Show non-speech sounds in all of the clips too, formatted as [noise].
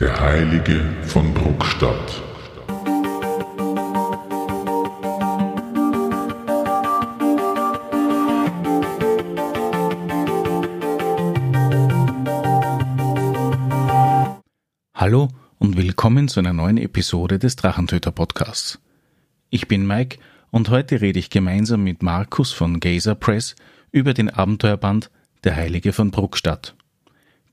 Der Heilige von Bruckstadt. Hallo und willkommen zu einer neuen Episode des Drachentöter Podcasts. Ich bin Mike und heute rede ich gemeinsam mit Markus von Gazer Press über den Abenteuerband Der Heilige von Bruckstadt.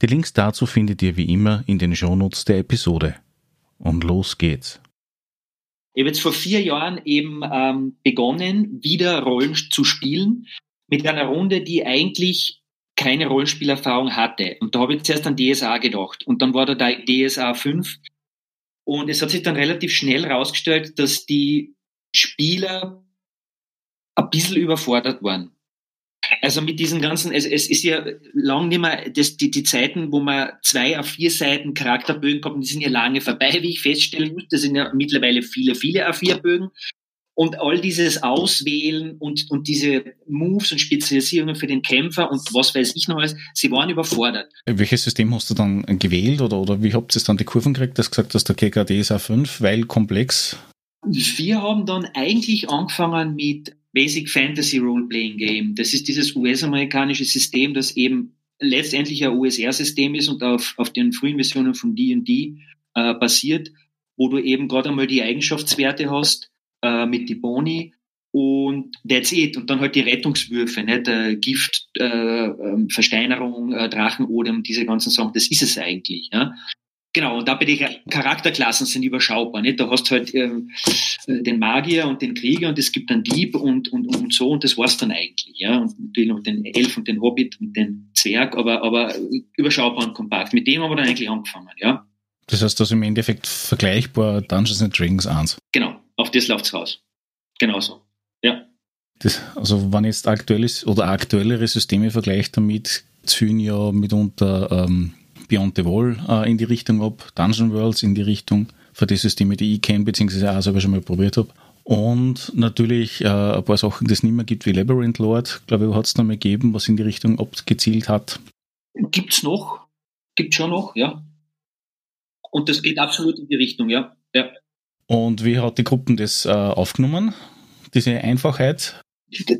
Die Links dazu findet ihr wie immer in den Shownotes der Episode. Und los geht's. Ich habe jetzt vor vier Jahren eben ähm, begonnen, wieder Rollen zu spielen, mit einer Runde, die eigentlich keine Rollenspielerfahrung hatte. Und da habe ich zuerst an DSA gedacht. Und dann war da DSA 5. Und es hat sich dann relativ schnell herausgestellt, dass die Spieler ein bisschen überfordert waren. Also mit diesen ganzen, es, es ist ja lang nicht mehr, das, die, die Zeiten, wo man zwei auf vier Seiten Charakterbögen kommt, die sind ja lange vorbei, wie ich feststellen muss. Das sind ja mittlerweile viele, viele A4-Bögen. Und all dieses Auswählen und, und diese Moves und Spezialisierungen für den Kämpfer und was weiß ich noch alles, sie waren überfordert. Welches System hast du dann gewählt oder, oder wie habt ihr dann die Kurven gekriegt, dass du gesagt hast, der KKD ist A5, weil komplex? Wir haben dann eigentlich angefangen mit Basic Fantasy Role-Playing Game. Das ist dieses US-amerikanische System, das eben letztendlich ein USR-System ist und auf, auf den frühen Versionen von D&D äh, basiert, wo du eben gerade einmal die Eigenschaftswerte hast äh, mit die Boni und that's it. Und dann halt die Rettungswürfe, nicht? Äh, Gift, äh, ähm, Versteinerung, äh, Drachenodem, diese ganzen Sachen, das ist es eigentlich. Ja? Genau, und da bei den Charakterklassen sind überschaubar. Nicht? Da hast du halt ähm, äh, den Magier und den Krieger und es gibt einen Dieb und, und, und so und das war's dann eigentlich. Ja? Und natürlich noch den Elf und den Hobbit und den Zwerg, aber, aber überschaubar und kompakt. Mit dem haben wir dann eigentlich angefangen. Ja? Das heißt, das ist im Endeffekt vergleichbar Dungeons and Dragons 1. Genau, auf das läuft's raus. Genauso. Ja. Das, also wenn jetzt aktuelles oder aktuellere Systeme vergleicht damit, ziehen ja mitunter ähm, Beyond the Wall äh, in die Richtung ab, Dungeon Worlds in die Richtung für die Systeme, die ich kenne, beziehungsweise auch selber schon mal probiert habe. Und natürlich äh, ein paar Sachen, die es nicht mehr gibt, wie Labyrinth Lord, glaube ich, hat es noch mal gegeben, was in die Richtung abgezielt hat. Gibt's noch? Gibt schon noch, ja. Und das geht absolut in die Richtung, ja. ja. Und wie hat die Gruppen das äh, aufgenommen? Diese Einfachheit?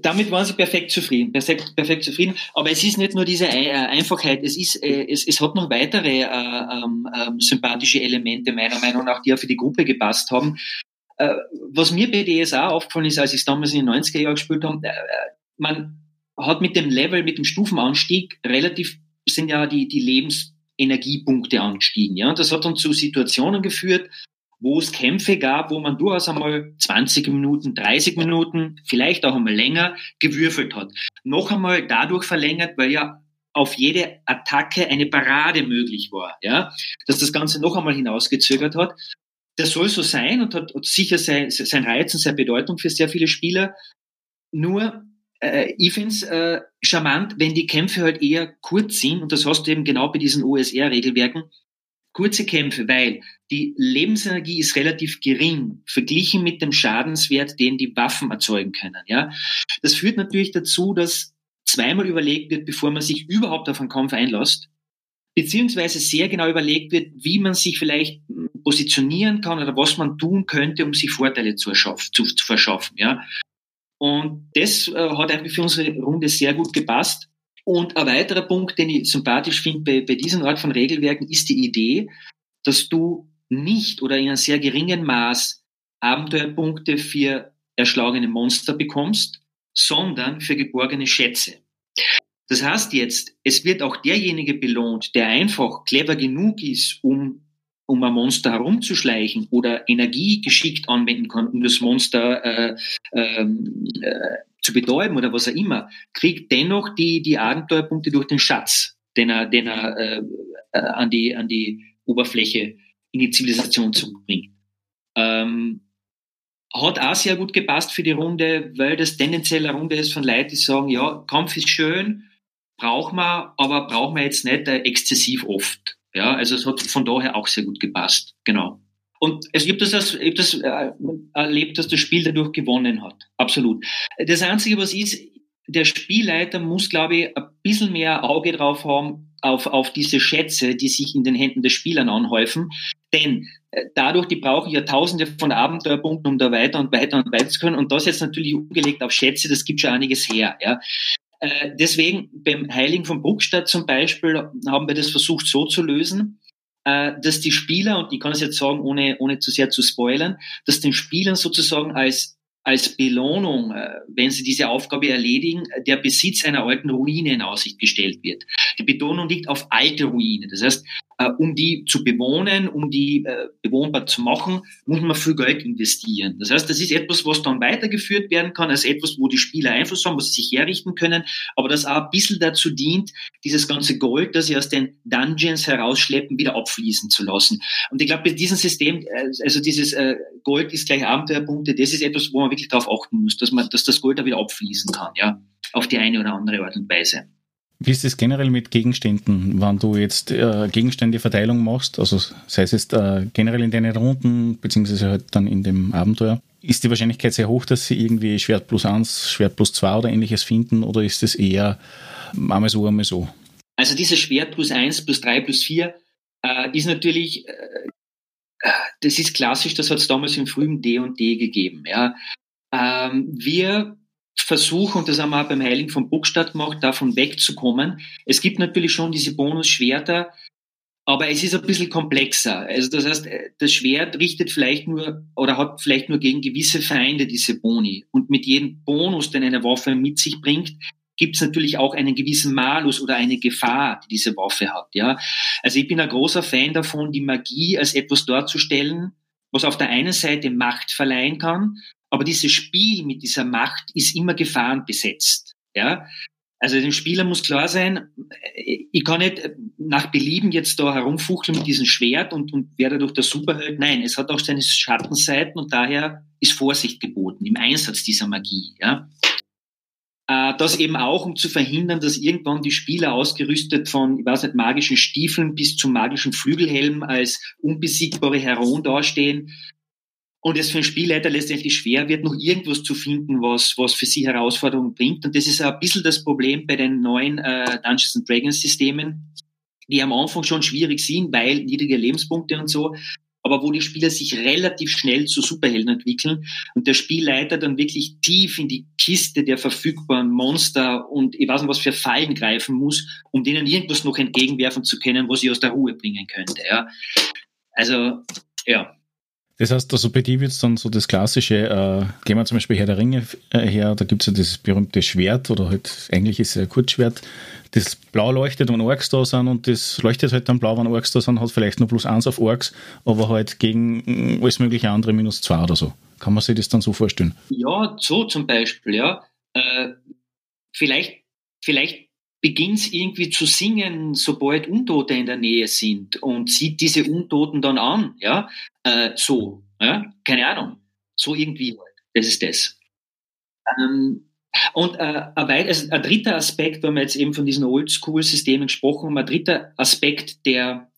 Damit waren sie perfekt zufrieden, perfekt, perfekt zufrieden. Aber es ist nicht nur diese äh, Einfachheit, es ist, äh, es, es hat noch weitere äh, ähm, ähm, sympathische Elemente meiner Meinung nach, die auch für die Gruppe gepasst haben. Äh, was mir bei DSA aufgefallen ist, als ich es damals in den 90er Jahren gespielt habe, äh, man hat mit dem Level, mit dem Stufenanstieg relativ, sind ja die, die Lebensenergiepunkte angestiegen. Ja? Das hat dann zu Situationen geführt, wo es Kämpfe gab, wo man durchaus einmal 20 Minuten, 30 Minuten, vielleicht auch einmal länger gewürfelt hat. Noch einmal dadurch verlängert, weil ja auf jede Attacke eine Parade möglich war, ja, dass das Ganze noch einmal hinausgezögert hat. Das soll so sein und hat, hat sicher sein, sein Reiz und seine Bedeutung für sehr viele Spieler. Nur, äh, ich finde es äh, charmant, wenn die Kämpfe halt eher kurz sind, und das hast du eben genau bei diesen OSR-Regelwerken, kurze Kämpfe, weil die Lebensenergie ist relativ gering verglichen mit dem Schadenswert, den die Waffen erzeugen können. Ja, das führt natürlich dazu, dass zweimal überlegt wird, bevor man sich überhaupt auf einen Kampf einlässt, beziehungsweise sehr genau überlegt wird, wie man sich vielleicht hm, positionieren kann oder was man tun könnte, um sich Vorteile zu, zu, zu verschaffen. Ja, und das äh, hat eigentlich für unsere Runde sehr gut gepasst. Und ein weiterer Punkt, den ich sympathisch finde bei, bei diesen Art von Regelwerken, ist die Idee, dass du nicht oder in einem sehr geringen Maß Abenteuerpunkte für erschlagene Monster bekommst, sondern für geborgene Schätze. Das heißt jetzt, es wird auch derjenige belohnt, der einfach clever genug ist, um, um ein Monster herumzuschleichen oder Energie geschickt anwenden kann, um das Monster äh, ähm, äh, zu betäuben oder was auch immer, kriegt dennoch die, die Abenteuerpunkte durch den Schatz, den er, den er äh, äh, an, die, an die Oberfläche in die Zivilisation zurückbringt. Ähm, hat auch sehr gut gepasst für die Runde, weil das tendenziell eine Runde ist von Leuten, die sagen, ja, Kampf ist schön, braucht man, aber braucht man jetzt nicht äh, exzessiv oft. Ja, also es hat von daher auch sehr gut gepasst. Genau. Und es gibt das, ich habe das äh, erlebt, dass das Spiel dadurch gewonnen hat. Absolut. Das Einzige, was ist, der Spielleiter muss, glaube ich, ein bisschen mehr Auge drauf haben, auf, auf diese Schätze, die sich in den Händen der Spielern anhäufen. Denn äh, dadurch, die brauchen ja tausende von Abenteuerpunkten, um da weiter und weiter und weiter zu können. Und das jetzt natürlich umgelegt auf Schätze, das gibt schon einiges her. Ja. Äh, deswegen beim Heiligen von Bruckstadt zum Beispiel haben wir das versucht so zu lösen, äh, dass die Spieler, und ich kann es jetzt sagen, ohne, ohne zu sehr zu spoilern, dass den Spielern sozusagen als als Belohnung, äh, wenn sie diese Aufgabe erledigen, der Besitz einer alten Ruine in Aussicht gestellt wird. Die Betonung liegt auf alte Ruine. Das heißt, äh, um die zu bewohnen, um die äh, bewohnbar zu machen, muss man viel Geld investieren. Das heißt, das ist etwas, was dann weitergeführt werden kann, als etwas, wo die Spieler Einfluss haben, was sie sich herrichten können, aber das auch ein bisschen dazu dient, dieses ganze Gold, das sie aus den Dungeons herausschleppen, wieder abfließen zu lassen. Und ich glaube, bei diesem System, äh, also dieses Gold ist gleich Abenteuerpunkte, das ist etwas, wo man wirklich darauf achten muss, dass man, dass das Gold da wieder abfließen kann, ja, auf die eine oder andere Art und Weise. Wie ist es generell mit Gegenständen, wenn du jetzt äh, Gegenständeverteilung machst, also sei es jetzt äh, generell in deinen Runden, beziehungsweise halt dann in dem Abenteuer, ist die Wahrscheinlichkeit sehr hoch, dass sie irgendwie Schwert plus eins, Schwert plus zwei oder ähnliches finden oder ist es eher einmal so, einmal so? Also dieses Schwert plus eins, plus drei, plus vier äh, ist natürlich, äh, das ist klassisch, das hat es damals im frühen D und D gegeben. Ja. Ähm, wir versuchen, und das haben wir auch beim Heiligen von Burgstadt gemacht, davon wegzukommen. Es gibt natürlich schon diese Bonusschwerter, aber es ist ein bisschen komplexer. Also das heißt, das Schwert richtet vielleicht nur oder hat vielleicht nur gegen gewisse Feinde diese Boni. Und mit jedem Bonus, den eine Waffe mit sich bringt, gibt es natürlich auch einen gewissen Malus oder eine Gefahr, die diese Waffe hat. Ja, also ich bin ein großer Fan davon, die Magie als etwas darzustellen, was auf der einen Seite Macht verleihen kann, aber dieses Spiel mit dieser Macht ist immer gefahrenbesetzt. Ja? Also dem Spieler muss klar sein, ich kann nicht nach Belieben jetzt da herumfuchteln mit diesem Schwert und, und werde durch der Superheld. Nein, es hat auch seine Schattenseiten und daher ist Vorsicht geboten im Einsatz dieser Magie. Ja? Äh, das eben auch, um zu verhindern, dass irgendwann die Spieler ausgerüstet von, ich weiß nicht, magischen Stiefeln bis zum magischen Flügelhelm als unbesiegbare Heroen dastehen und es für einen Spielleiter letztendlich schwer wird, noch irgendwas zu finden, was, was für sie Herausforderungen bringt. Und das ist ein bisschen das Problem bei den neuen äh, Dungeons and Dragons Systemen, die am Anfang schon schwierig sind, weil niedrige Lebenspunkte und so, aber wo die Spieler sich relativ schnell zu Superhelden entwickeln und der Spielleiter dann wirklich tief in die Kiste der verfügbaren Monster und ich weiß nicht was für Fallen greifen muss, um denen irgendwas noch entgegenwerfen zu können, was sie aus der Ruhe bringen könnte. Ja. Also, ja. Das heißt, also bei dir wird es dann so das klassische, äh, gehen wir zum Beispiel Herr der Ringe äh, her, da gibt es ja dieses berühmte Schwert oder halt, eigentlich ist es ein Kurzschwert, das blau leuchtet, wenn Orks da sind und das leuchtet halt dann blau, wenn Orks da sind, hat vielleicht nur plus eins auf Orks, aber halt gegen alles mögliche andere minus zwei oder so. Kann man sich das dann so vorstellen? Ja, so zum Beispiel, ja. Äh, vielleicht, vielleicht beginnt irgendwie zu singen, sobald Untote in der Nähe sind und sieht diese Untoten dann an, ja, äh, so, ja, keine Ahnung, so irgendwie halt. Das ist das. Ähm, und äh, ein, also ein dritter Aspekt, wenn wir jetzt eben von diesen Oldschool-Systemen gesprochen haben, ein dritter Aspekt, der,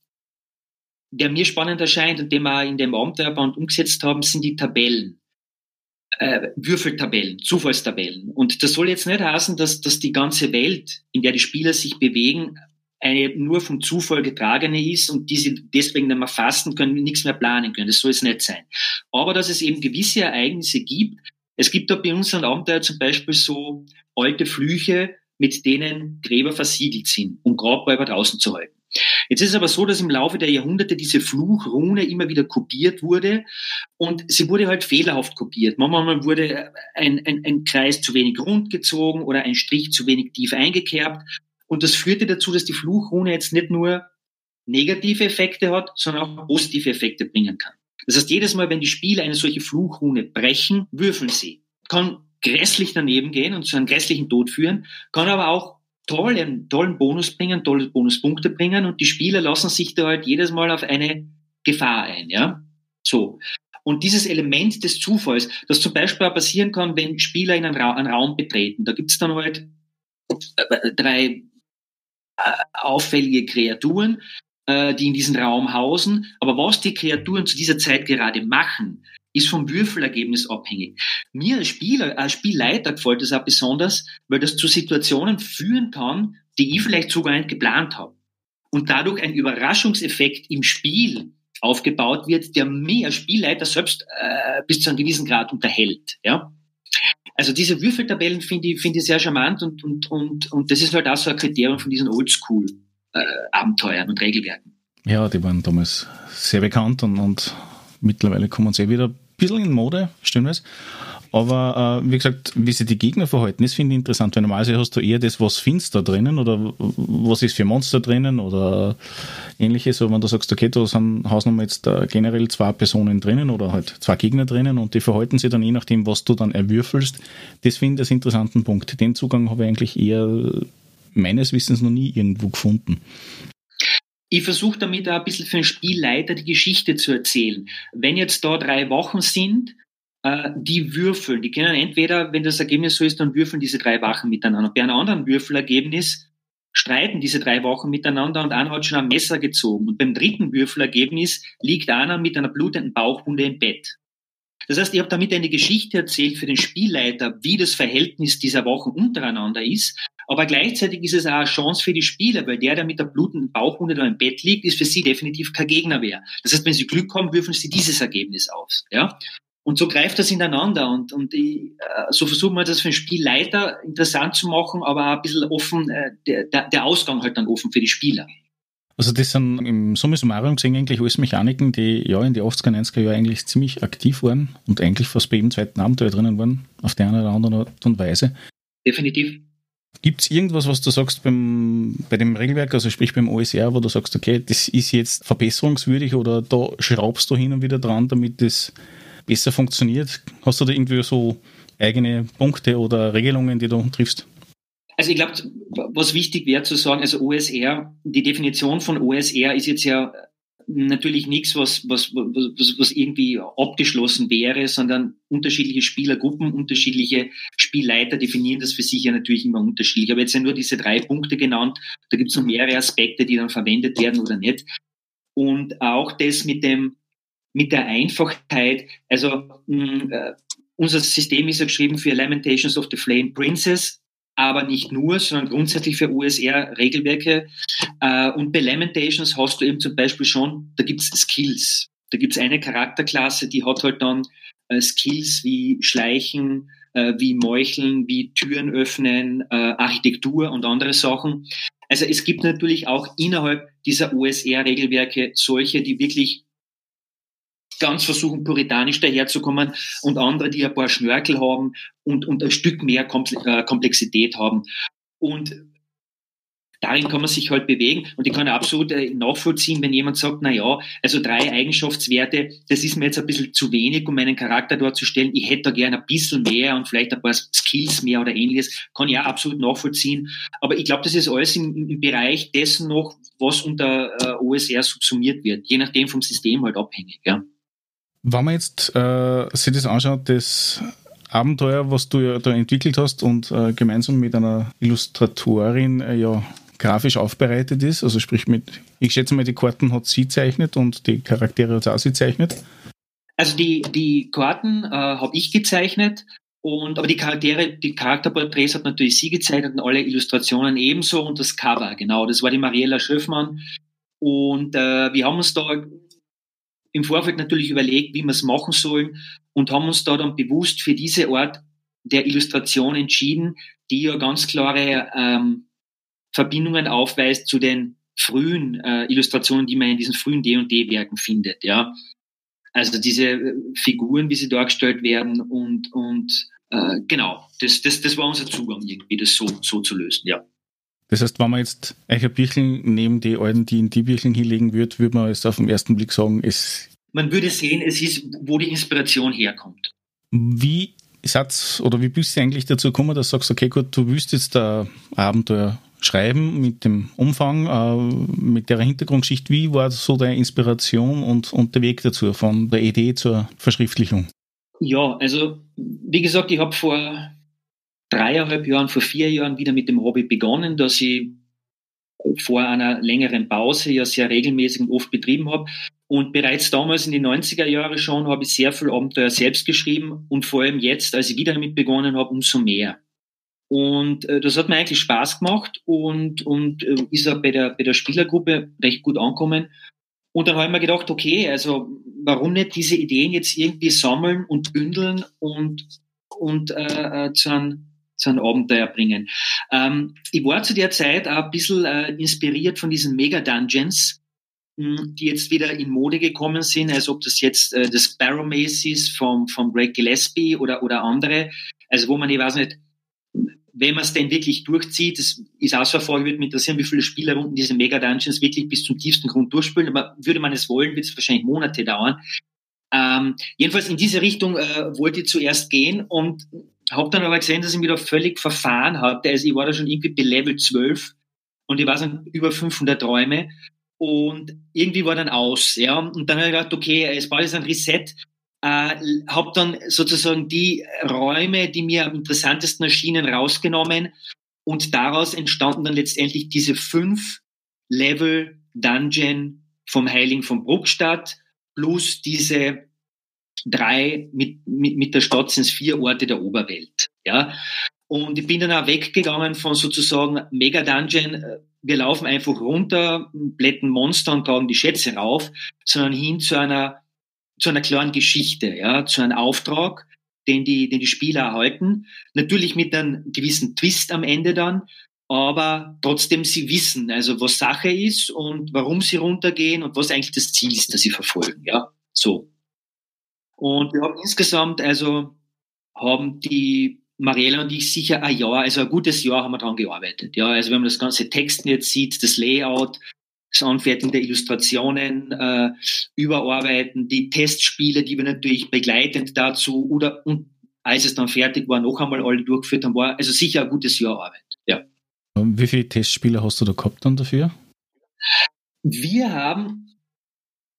der mir spannend erscheint und den wir in dem Abenteuerband umgesetzt haben, sind die Tabellen äh, Würfeltabellen, Zufallstabellen. Und das soll jetzt nicht heißen, dass, dass die ganze Welt, in der die Spieler sich bewegen, eine nur vom Zufall getragene ist und die sie deswegen nicht mehr fassen können, nichts mehr planen können. Das soll es nicht sein. Aber dass es eben gewisse Ereignisse gibt. Es gibt da bei uns an Abenteuer zum Beispiel so alte Flüche, mit denen Gräber versiegelt sind, um Grabräuber draußen zu halten. Jetzt ist es aber so, dass im Laufe der Jahrhunderte diese Fluchrune immer wieder kopiert wurde und sie wurde halt fehlerhaft kopiert. Manchmal wurde ein, ein, ein Kreis zu wenig rund gezogen oder ein Strich zu wenig tief eingekerbt und das führte dazu, dass die Fluchrune jetzt nicht nur negative Effekte hat, sondern auch positive Effekte bringen kann. Das heißt, jedes Mal, wenn die Spieler eine solche Fluchrune brechen, würfeln sie. Kann grässlich daneben gehen und zu einem grässlichen Tod führen, kann aber auch tollen, tollen Bonus bringen, tolle Bonuspunkte bringen und die Spieler lassen sich da halt jedes Mal auf eine Gefahr ein, ja. So. Und dieses Element des Zufalls, das zum Beispiel auch passieren kann, wenn Spieler in einen, Ra einen Raum betreten, da gibt's dann halt äh, drei äh, auffällige Kreaturen, äh, die in diesem Raum hausen. Aber was die Kreaturen zu dieser Zeit gerade machen, ist vom Würfelergebnis abhängig. Mir als Spieler, als Spielleiter gefällt das auch besonders, weil das zu Situationen führen kann, die ich vielleicht sogar nicht geplant habe. und dadurch ein Überraschungseffekt im Spiel aufgebaut wird, der mehr Spielleiter selbst äh, bis zu einem gewissen Grad unterhält. Ja? Also diese Würfeltabellen finde ich, finde ich sehr charmant und, und, und, und das ist halt auch so ein Kriterium von diesen Oldschool-Abenteuern äh, und Regelwerken. Ja, die waren damals sehr bekannt und, und mittlerweile kommen sie wieder ein bisschen in Mode, stimmt das? Aber äh, wie gesagt, wie sich die Gegner verhalten, das finde ich interessant, weil normalerweise hast du eher das, was findest da drinnen oder was ist für Monster drinnen oder ähnliches. Aber wenn du sagst, okay, da sind Hausnummer jetzt äh, generell zwei Personen drinnen oder halt zwei Gegner drinnen und die verhalten sich dann je nachdem, was du dann erwürfelst, das finde ich einen interessanten Punkt. Den Zugang habe ich eigentlich eher meines Wissens noch nie irgendwo gefunden. Ich versuche damit auch ein bisschen für den Spielleiter die Geschichte zu erzählen. Wenn jetzt da drei Wochen sind, äh, die würfeln. Die können entweder, wenn das Ergebnis so ist, dann würfeln diese drei Wochen miteinander. Bei einem anderen Würfelergebnis streiten diese drei Wochen miteinander und einer hat schon ein Messer gezogen. Und beim dritten Würfelergebnis liegt einer mit einer blutenden Bauchwunde im Bett. Das heißt, ich habe damit eine Geschichte erzählt für den Spielleiter, wie das Verhältnis dieser Wochen untereinander ist. Aber gleichzeitig ist es auch eine Chance für die Spieler, weil der, der mit der blutenden Bauchwunde da im Bett liegt, ist für sie definitiv kein Gegner mehr. Das heißt, wenn sie Glück haben, würfeln sie dieses Ergebnis aus. Ja? Und so greift das ineinander und, und ich, äh, so versuchen wir das für den Spielleiter interessant zu machen, aber auch ein bisschen offen, äh, der, der Ausgang halt dann offen für die Spieler. Also das sind im Summe summarum gesehen eigentlich alles Mechaniken, die ja in die 80er, 90er Jahre eigentlich ziemlich aktiv waren und eigentlich fast bei jedem zweiten Abenteuer drinnen waren, auf der einen oder anderen Art und Weise. Definitiv. Gibt es irgendwas, was du sagst beim, bei dem Regelwerk, also sprich beim OSR, wo du sagst, okay, das ist jetzt verbesserungswürdig oder da schraubst du hin und wieder dran, damit das besser funktioniert? Hast du da irgendwie so eigene Punkte oder Regelungen, die du triffst? Also ich glaube, was wichtig wäre zu sagen, also OSR, die Definition von OSR ist jetzt ja natürlich nichts, was, was, was, was irgendwie abgeschlossen wäre, sondern unterschiedliche Spielergruppen, unterschiedliche Spielleiter definieren das für sich ja natürlich immer unterschiedlich. Ich habe jetzt ja nur diese drei Punkte genannt, da gibt es noch mehrere Aspekte, die dann verwendet werden oder nicht. Und auch das mit dem, mit der Einfachheit. Also mh, äh, unser System ist ja geschrieben für Lamentations of the Flame Princess, aber nicht nur, sondern grundsätzlich für USR-Regelwerke. Äh, und bei Lamentations hast du eben zum Beispiel schon, da gibt's Skills. Da gibt's eine Charakterklasse, die hat halt dann äh, Skills wie Schleichen, äh, wie Meucheln, wie Türen öffnen, Architektur und andere Sachen. Also es gibt natürlich auch innerhalb dieser OSR-Regelwerke solche, die wirklich ganz versuchen, puritanisch daherzukommen und andere, die ein paar Schnörkel haben und, und ein Stück mehr äh, Komplexität haben. Und darin kann man sich halt bewegen und ich kann absolut äh, nachvollziehen, wenn jemand sagt, na ja, also drei Eigenschaftswerte, das ist mir jetzt ein bisschen zu wenig, um meinen Charakter dort zu stellen. Ich hätte da gerne ein bisschen mehr und vielleicht ein paar Skills mehr oder ähnliches. Kann ich auch absolut nachvollziehen. Aber ich glaube, das ist alles im, im, Bereich dessen noch, was unter äh, OSR subsumiert wird, je nachdem vom System halt abhängig. Ja. Wenn man jetzt äh, sich das anschaut, das Abenteuer, was du ja da entwickelt hast und äh, gemeinsam mit einer Illustratorin äh, ja grafisch aufbereitet ist, also sprich mit, ich schätze mal, die Karten hat sie zeichnet und die Charaktere hat auch sie zeichnet. Also die, die Karten äh, habe ich gezeichnet und aber die Charaktere, die Charakterporträts hat natürlich sie gezeichnet und alle Illustrationen ebenso und das Cover, genau, das war die Mariella Schöffmann. Und äh, wir haben uns da im Vorfeld natürlich überlegt, wie wir es machen sollen und haben uns da dann bewusst für diese Art der Illustration entschieden, die ja ganz klare ähm, Verbindungen aufweist zu den frühen äh, Illustrationen, die man in diesen frühen D&D-Werken findet, ja. Also diese äh, Figuren, wie sie dargestellt werden und, und äh, genau, das, das, das war unser Zugang irgendwie, das so, so zu lösen, ja. Das heißt, wenn man jetzt Birchen neben die alten D&D-Birchen hinlegen würde, würde man jetzt auf den ersten Blick sagen, es... Man würde sehen, es ist, wo die Inspiration herkommt. Wie Satz oder wie bist du eigentlich dazu gekommen, dass du sagst, okay, gut, du willst jetzt ein Abenteuer schreiben mit dem Umfang, äh, mit der Hintergrundschicht. Wie war so deine Inspiration und, und der Weg dazu, von der Idee zur Verschriftlichung? Ja, also wie gesagt, ich habe vor dreieinhalb Jahren, vor vier Jahren wieder mit dem Hobby begonnen, dass ich vor einer längeren Pause ja sehr regelmäßig und oft betrieben habe. Und bereits damals in den 90er Jahren schon habe ich sehr viel Abenteuer selbst geschrieben und vor allem jetzt, als ich wieder damit begonnen habe, umso mehr. Und äh, das hat mir eigentlich Spaß gemacht und, und äh, ist auch bei der, bei der Spielergruppe recht gut angekommen. Und dann habe ich mir gedacht, okay, also warum nicht diese Ideen jetzt irgendwie sammeln und bündeln und, und äh, äh zu, einem, zu einem Abenteuer bringen. Ähm, ich war zu der Zeit auch ein bisschen äh, inspiriert von diesen Mega-Dungeons, hm, die jetzt wieder in Mode gekommen sind, als ob das jetzt äh, das Sparrow Maze vom, vom Greg Gillespie oder, oder andere. Also wo man, ich weiß nicht, wenn man es denn wirklich durchzieht, das ist auch so eine Frage, würde mich interessieren, wie viele Spielerrunden diese Mega-Dungeons wirklich bis zum tiefsten Grund durchspielen. Aber würde man es wollen, wird es wahrscheinlich Monate dauern. Ähm, jedenfalls in diese Richtung äh, wollte ich zuerst gehen und habe dann aber gesehen, dass ich mich da völlig verfahren hatte. Also ich war da schon irgendwie bei Level 12 und ich war dann über 500 Räume und irgendwie war dann aus. Ja? Und dann habe ich gedacht, okay, es war jetzt ein Reset äh, habe dann sozusagen die Räume, die mir am interessantesten erschienen, rausgenommen und daraus entstanden dann letztendlich diese fünf Level Dungeon vom Heiligen von Bruckstadt plus diese drei mit, mit, mit der Stadt sind es vier Orte der Oberwelt. Ja? Und ich bin dann auch weggegangen von sozusagen Mega Dungeon, wir laufen einfach runter, blätten Monster und tragen die Schätze rauf, sondern hin zu einer zu einer klaren Geschichte, ja, zu einem Auftrag, den die, den die Spieler erhalten. Natürlich mit einem gewissen Twist am Ende dann, aber trotzdem sie wissen, also was Sache ist und warum sie runtergehen und was eigentlich das Ziel ist, das sie verfolgen, ja, so. Und wir haben insgesamt, also haben die Mariella und ich sicher ein Jahr, also ein gutes Jahr haben wir daran gearbeitet. Ja, also wenn man das ganze Texten jetzt sieht, das Layout, das Anfertigen der Illustrationen, äh, überarbeiten, die Testspiele, die wir natürlich begleitend dazu oder und als es dann fertig war, noch einmal alle durchgeführt haben, war also sicher ein gutes Jahr Arbeit. Ja. Wie viele Testspiele hast du da gehabt dann dafür? Wir haben,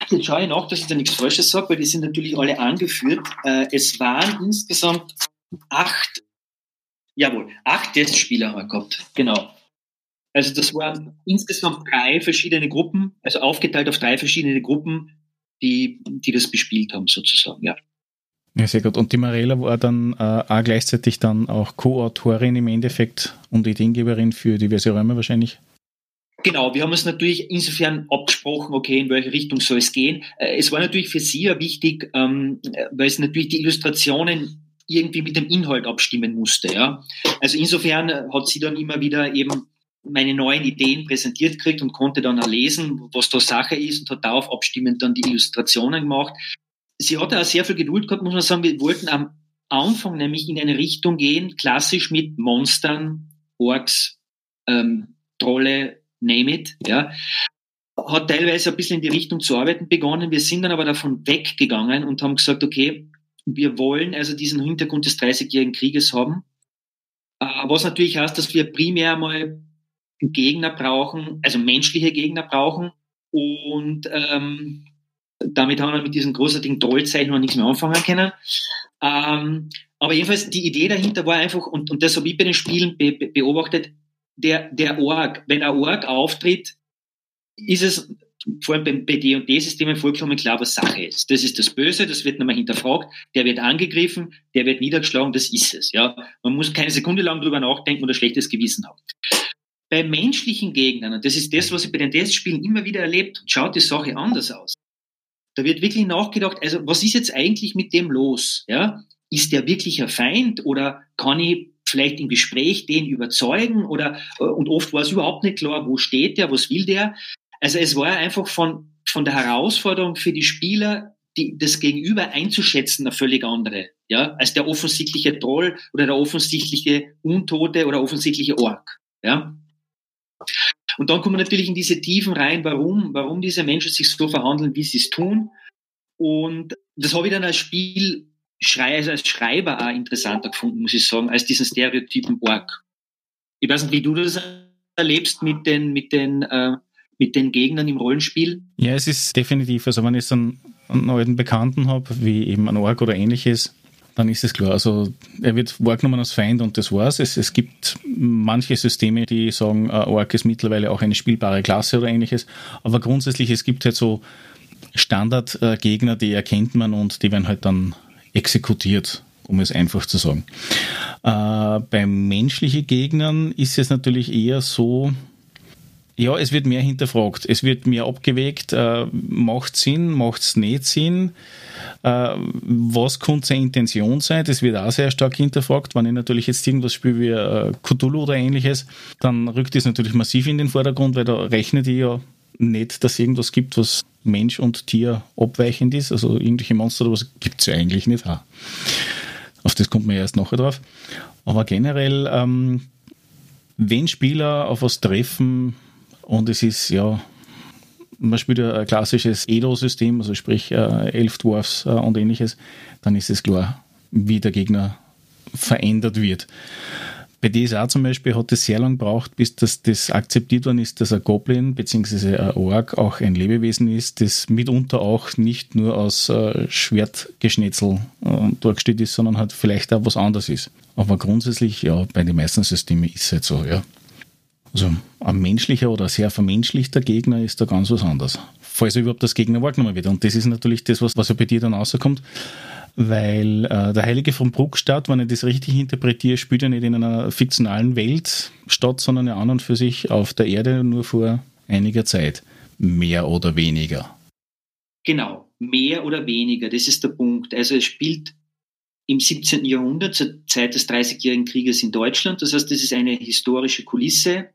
jetzt schaue ich nach, dass ich da nichts Falsches sage, weil die sind natürlich alle angeführt. Äh, es waren insgesamt acht, jawohl, acht Testspiele haben wir gehabt, genau. Also das waren insgesamt drei verschiedene Gruppen, also aufgeteilt auf drei verschiedene Gruppen, die, die das bespielt haben sozusagen, ja. Ja, sehr gut. Und die Marela war dann äh, auch gleichzeitig dann auch Co-Autorin im Endeffekt und Ideengeberin für diverse Räume wahrscheinlich? Genau, wir haben uns natürlich insofern abgesprochen, okay, in welche Richtung soll es gehen. Äh, es war natürlich für sie ja wichtig, ähm, weil es natürlich die Illustrationen irgendwie mit dem Inhalt abstimmen musste. Ja? Also insofern hat sie dann immer wieder eben meine neuen Ideen präsentiert kriegt und konnte dann lesen, was da Sache ist und hat darauf abstimmend dann die Illustrationen gemacht. Sie hatte auch sehr viel Geduld gehabt, muss man sagen. Wir wollten am Anfang nämlich in eine Richtung gehen, klassisch mit Monstern, Orks, ähm, Trolle, name it, ja. Hat teilweise ein bisschen in die Richtung zu arbeiten begonnen. Wir sind dann aber davon weggegangen und haben gesagt, okay, wir wollen also diesen Hintergrund des Dreißigjährigen Krieges haben. Äh, was natürlich heißt, dass wir primär mal Gegner brauchen, also menschliche Gegner brauchen. Und ähm, damit haben wir mit diesem großartigen Trollzeichen noch nichts mehr anfangen können. Ähm, aber jedenfalls die Idee dahinter war einfach, und, und das habe ich bei den Spielen be beobachtet, der, der Org, wenn ein Org auftritt, ist es vor allem bei D&D-Systemen vollkommen klar, was Sache ist. Das ist das Böse, das wird nochmal hinterfragt, der wird angegriffen, der wird niedergeschlagen, das ist es. Ja, Man muss keine Sekunde lang drüber nachdenken oder schlechtes Gewissen haben bei menschlichen Gegnern, und das ist das, was ich bei den Testspielen immer wieder erlebt, schaut die Sache anders aus. Da wird wirklich nachgedacht, also was ist jetzt eigentlich mit dem los? Ja? Ist der wirklich ein Feind oder kann ich vielleicht im Gespräch den überzeugen oder äh, und oft war es überhaupt nicht klar, wo steht der, was will der. Also es war einfach von, von der Herausforderung für die Spieler, die, das Gegenüber einzuschätzen, eine völlig andere, ja, als der offensichtliche Troll oder der offensichtliche Untote oder offensichtliche Ork, ja. Und dann kommen wir natürlich in diese Tiefen rein, warum, warum diese Menschen sich so verhandeln, wie sie es tun. Und das habe ich dann als Spielschreiber, also als Schreiber auch interessanter gefunden, muss ich sagen, als diesen Stereotypen Org. Ich weiß nicht, wie du das erlebst mit den, mit den, äh, mit den Gegnern im Rollenspiel. Ja, es ist definitiv, also wenn ich so einen, einen alten Bekannten habe, wie eben ein Org oder ähnliches, dann ist es klar. Also er wird wahrgenommen als Feind und das war's. Es, es gibt manche Systeme, die sagen, Ork ist mittlerweile auch eine spielbare Klasse oder ähnliches. Aber grundsätzlich, es gibt halt so Standardgegner, die erkennt man und die werden halt dann exekutiert. um es einfach zu sagen. Äh, bei menschlichen Gegnern ist es natürlich eher so, ja, es wird mehr hinterfragt, es wird mehr abgewegt, äh, macht Sinn, macht es nicht Sinn, äh, was könnte seine Intention sein, das wird auch sehr stark hinterfragt. Wenn ich natürlich jetzt irgendwas spiele wie äh, Cthulhu oder ähnliches, dann rückt es natürlich massiv in den Vordergrund, weil da rechnet ich ja nicht, dass es irgendwas gibt, was Mensch und Tier abweichend ist, also irgendwelche Monster oder was gibt es ja eigentlich nicht. Auch. Auf das kommt man erst nachher drauf. Aber generell, ähm, wenn Spieler auf was treffen und es ist, ja, man spielt ja ein klassisches Edo-System, also sprich äh, Elf Dwarfs äh, und ähnliches, dann ist es klar, wie der Gegner verändert wird. Bei DSA zum Beispiel hat es sehr lange gebraucht, bis das, das akzeptiert worden ist, dass ein Goblin bzw. ein Ork auch ein Lebewesen ist, das mitunter auch nicht nur aus äh, Schwertgeschnetzel äh, dargestellt ist, sondern halt vielleicht auch was anderes ist. Aber grundsätzlich, ja, bei den meisten Systemen ist es halt so, ja. Also ein menschlicher oder sehr vermenschlichter Gegner ist da ganz was anderes. Falls überhaupt das Gegner wahrgenommen wird. Und das ist natürlich das, was, was bei dir dann rauskommt weil äh, der Heilige von Bruckstadt, wenn ich das richtig interpretiere, spielt ja nicht in einer fiktionalen Welt statt, sondern ja an und für sich auf der Erde nur vor einiger Zeit. Mehr oder weniger. Genau, mehr oder weniger, das ist der Punkt. Also es spielt im 17. Jahrhundert, zur Zeit des Dreißigjährigen Krieges in Deutschland. Das heißt, das ist eine historische Kulisse,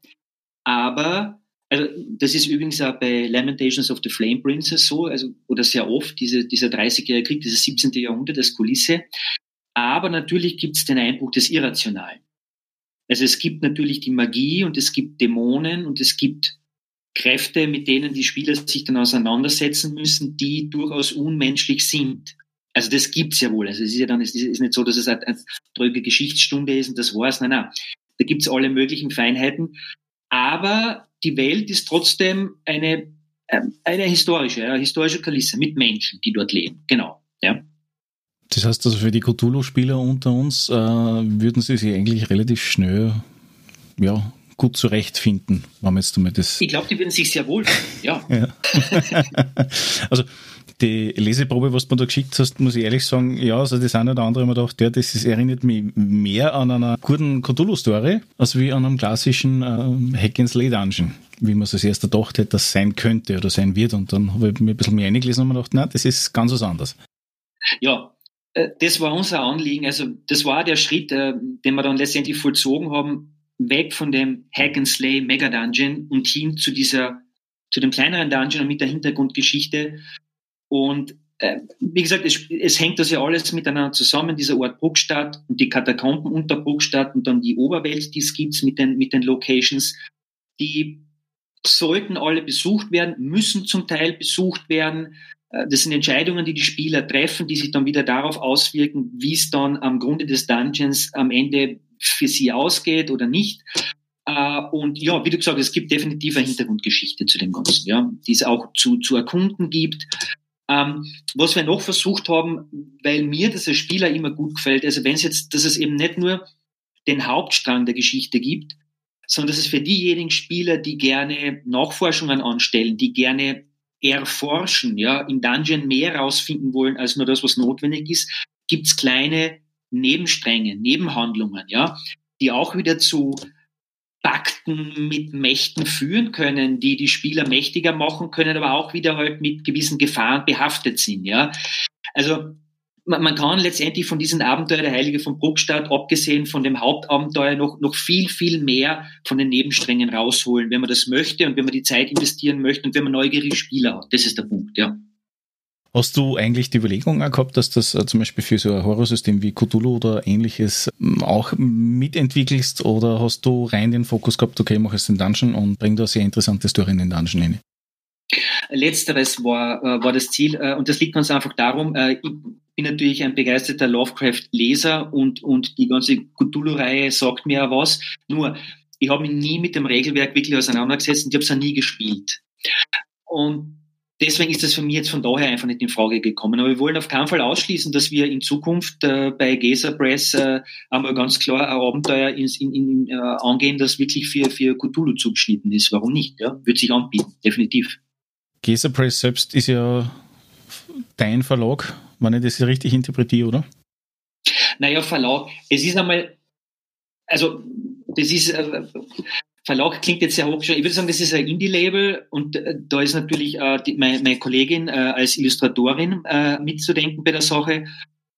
aber also das ist übrigens auch bei Lamentations of the Flame Princess so, also oder sehr oft diese, dieser 30-jährige Krieg, dieses 17. Jahrhundert als Kulisse. Aber natürlich gibt es den Einbruch des Irrationalen. Also es gibt natürlich die Magie und es gibt Dämonen und es gibt Kräfte, mit denen die Spieler sich dann auseinandersetzen müssen, die durchaus unmenschlich sind. Also das gibt's ja wohl. Also es ist ja dann, es ist nicht so, dass es eine, eine dröge Geschichtsstunde ist und das war's. Nein, nein. Da gibt's alle möglichen Feinheiten. Aber die Welt ist trotzdem eine, ähm, eine historische, eine historische Kulisse mit Menschen, die dort leben. Genau. Ja. Das heißt also für die Cthulhu-Spieler unter uns äh, würden sie sich eigentlich relativ schnell ja, gut zurechtfinden, wenn man jetzt einmal das. Ich glaube, die würden sich sehr wohl, ja. ja. [laughs] also die Leseprobe, was du da geschickt hast, muss ich ehrlich sagen, ja, also das eine oder andere wir gedacht, ja, das ist, erinnert mich mehr an einer guten Cthulhu-Story, als wie an einem klassischen äh, Hack-and-Slay-Dungeon, wie man es als erster gedacht hätte, das sein könnte oder sein wird. Und dann habe ich mir ein bisschen mehr eingelesen und mir gedacht, nein, das ist ganz was anderes. Ja, äh, das war unser Anliegen. Also das war der Schritt, äh, den wir dann letztendlich vollzogen haben, weg von dem Hack and Slay Mega Dungeon und hin zu dieser zu dem kleineren Dungeon mit der Hintergrundgeschichte und äh, wie gesagt, es, es, hängt das ja alles miteinander zusammen, dieser Ort Bruckstadt und die Katakomben unter Bruckstadt und dann die Oberwelt, die es gibt mit den, mit den Locations, die sollten alle besucht werden, müssen zum Teil besucht werden. Äh, das sind Entscheidungen, die die Spieler treffen, die sich dann wieder darauf auswirken, wie es dann am Grunde des Dungeons am Ende für sie ausgeht oder nicht. Äh, und ja, wie du gesagt hast, es gibt definitiv eine Hintergrundgeschichte zu dem Ganzen, ja, die es auch zu, zu erkunden gibt. Ähm, was wir noch versucht haben, weil mir das als Spieler immer gut gefällt, also wenn es jetzt, dass es eben nicht nur den Hauptstrang der Geschichte gibt, sondern dass es für diejenigen Spieler, die gerne Nachforschungen anstellen, die gerne erforschen, ja, im Dungeon mehr rausfinden wollen als nur das, was notwendig ist, gibt's kleine Nebenstränge, Nebenhandlungen, ja, die auch wieder zu Pakten mit Mächten führen können, die die Spieler mächtiger machen können, aber auch wieder halt mit gewissen Gefahren behaftet sind. Ja, also man, kann letztendlich von diesen Abenteuer der Heilige von Bruckstadt, abgesehen von dem Hauptabenteuer, noch, noch viel, viel mehr von den Nebensträngen rausholen, wenn man das möchte und wenn man die Zeit investieren möchte und wenn man neugierige Spieler hat. Das ist der Punkt, ja. Hast du eigentlich die Überlegung gehabt, dass das äh, zum Beispiel für so ein Horrorsystem wie Cthulhu oder ähnliches ähm, auch mitentwickelst oder hast du rein den Fokus gehabt, okay, mach es den Dungeon und bring da sehr interessante Story in den Dungeon rein? Letzteres war, äh, war das Ziel äh, und das liegt ganz einfach darum, ich bin natürlich ein begeisterter Lovecraft-Leser und, und die ganze Cthulhu-Reihe sagt mir auch was. Nur, ich habe mich nie mit dem Regelwerk wirklich auseinandergesetzt und ich habe es auch nie gespielt. Und deswegen ist das für mich jetzt von daher einfach nicht in Frage gekommen. Aber wir wollen auf keinen Fall ausschließen, dass wir in Zukunft äh, bei Gesa Press äh, einmal ganz klar ein Abenteuer in, in, in, äh, angehen, das wirklich für, für Cthulhu zugeschnitten ist. Warum nicht? Ja? Wird sich anbieten, definitiv. Gesa Press selbst ist ja dein Verlag, wenn ich das richtig interpretiere, oder? Naja, Verlag, es ist einmal, also das ist, äh, Verlag klingt jetzt sehr hoch. Ich würde sagen, das ist ein Indie-Label und äh, da ist natürlich äh, die, meine, meine, Kollegin äh, als Illustratorin äh, mitzudenken bei der Sache.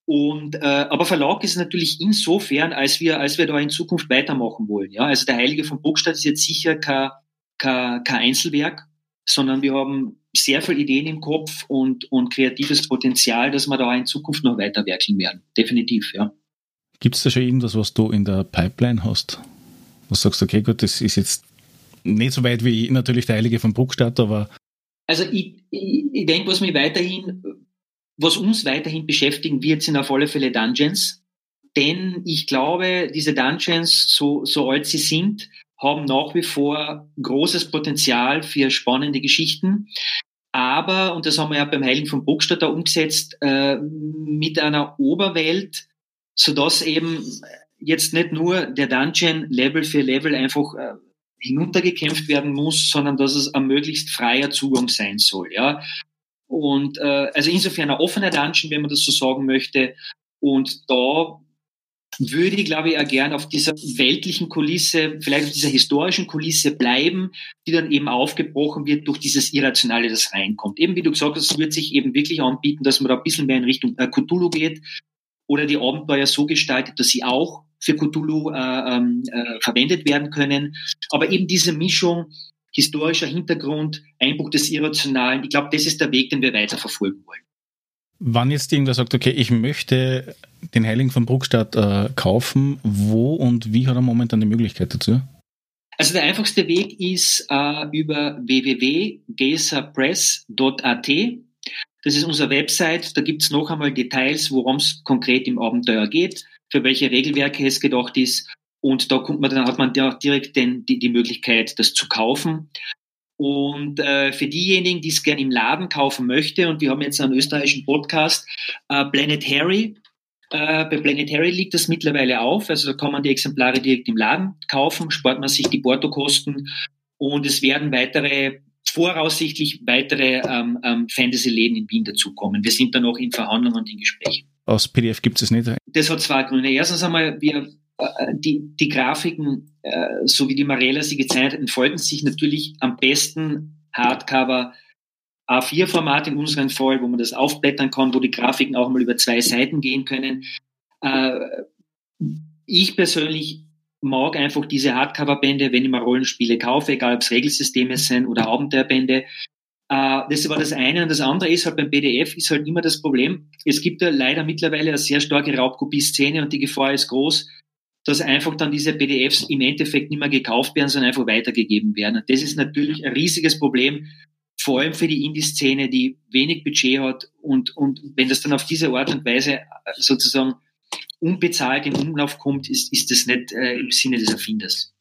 Und äh, aber Verlag ist natürlich insofern, als wir, als wir da in Zukunft weitermachen wollen. Ja, also der Heilige von Burgstadt ist jetzt sicher kein, kein, kein Einzelwerk, sondern wir haben sehr viele Ideen im Kopf und, und kreatives Potenzial, dass wir da in Zukunft noch weiterwerkeln werden. Definitiv, ja. Gibt es da schon irgendwas, was du in der Pipeline hast? Sagst du, okay, gut, das ist jetzt nicht so weit wie natürlich der Heilige von Bruckstadt, aber. Also ich, ich, ich denke, was mich weiterhin, was uns weiterhin beschäftigen wird, sind auf alle Fälle Dungeons. Denn ich glaube, diese Dungeons, so, so alt sie sind, haben nach wie vor großes Potenzial für spannende Geschichten. Aber, und das haben wir ja beim Heiligen von Bruckstadt da umgesetzt, äh, mit einer Oberwelt, sodass eben jetzt nicht nur der Dungeon Level für Level einfach äh, hinuntergekämpft werden muss, sondern dass es ein möglichst freier Zugang sein soll. Ja? Und äh, also insofern ein offener Dungeon, wenn man das so sagen möchte. Und da würde ich, glaube ich, auch gern auf dieser weltlichen Kulisse, vielleicht auf dieser historischen Kulisse bleiben, die dann eben aufgebrochen wird durch dieses Irrationale, das reinkommt. Eben wie du gesagt hast, es wird sich eben wirklich anbieten, dass man da ein bisschen mehr in Richtung äh, Cthulhu geht oder die Abenteuer so gestaltet, dass sie auch für Cthulhu äh, ähm, äh, verwendet werden können. Aber eben diese Mischung historischer Hintergrund, Einbruch des Irrationalen, ich glaube, das ist der Weg, den wir weiter verfolgen wollen. Wann jetzt irgendwer sagt, okay, ich möchte den Heiligen von Bruckstadt äh, kaufen, wo und wie hat er momentan die Möglichkeit dazu? Also der einfachste Weg ist äh, über www.gesapress.at. Das ist unsere Website. Da gibt es noch einmal Details, worum es konkret im Abenteuer geht für welche Regelwerke es gedacht ist. Und da kommt man, dann hat man ja direkt den, die, die Möglichkeit, das zu kaufen. Und äh, für diejenigen, die es gerne im Laden kaufen möchte, und wir haben jetzt einen österreichischen Podcast, äh, Planetary. Äh, bei Planetary liegt das mittlerweile auf. Also da kann man die Exemplare direkt im Laden kaufen, spart man sich die Portokosten und es werden weitere voraussichtlich weitere ähm, ähm, Fantasy-Läden in Wien dazukommen. Wir sind da noch in Verhandlungen und in Gesprächen. Aus PDF gibt es nicht. Das hat zwei Gründe. Erstens einmal, wir, äh, die, die Grafiken, äh, so wie die Marella sie gezeichnet hat, entfalten sich natürlich am besten Hardcover A4-Format in unserem Fall, wo man das aufblättern kann, wo die Grafiken auch mal über zwei Seiten gehen können. Äh, ich persönlich mag einfach diese Hardcover-Bände, wenn ich mal Rollenspiele kaufe, egal ob es Regelsysteme sind oder Abenteuerbände, das war das eine. Und das andere ist halt beim PDF ist halt immer das Problem. Es gibt ja leider mittlerweile eine sehr starke Raubkopie-Szene und die Gefahr ist groß, dass einfach dann diese PDFs im Endeffekt nicht mehr gekauft werden, sondern einfach weitergegeben werden. Und das ist natürlich ein riesiges Problem, vor allem für die Indie-Szene, die wenig Budget hat. Und, und wenn das dann auf diese Art und Weise sozusagen unbezahlt in Umlauf kommt, ist, ist das nicht äh, im Sinne des Erfinders.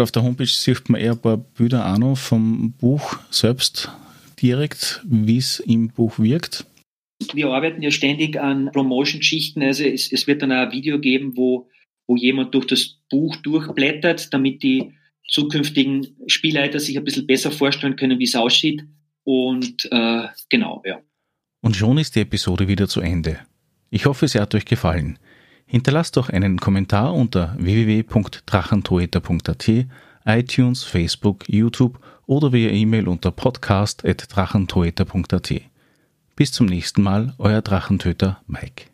Auf der Homepage sieht man eher ein paar Bilder auch noch vom Buch selbst direkt, wie es im Buch wirkt? Wir arbeiten ja ständig an Promotion-Schichten. Also es, es, wird dann auch ein Video geben, wo, wo jemand durch das Buch durchblättert, damit die zukünftigen Spielleiter sich ein bisschen besser vorstellen können, wie es aussieht. Und äh, genau, ja. Und schon ist die Episode wieder zu Ende. Ich hoffe, sie hat euch gefallen. Hinterlasst doch einen Kommentar unter www.drachentoeter.at, iTunes, Facebook, YouTube oder via E-Mail unter podcast.drachentoeter.at. Bis zum nächsten Mal, euer Drachentöter Mike.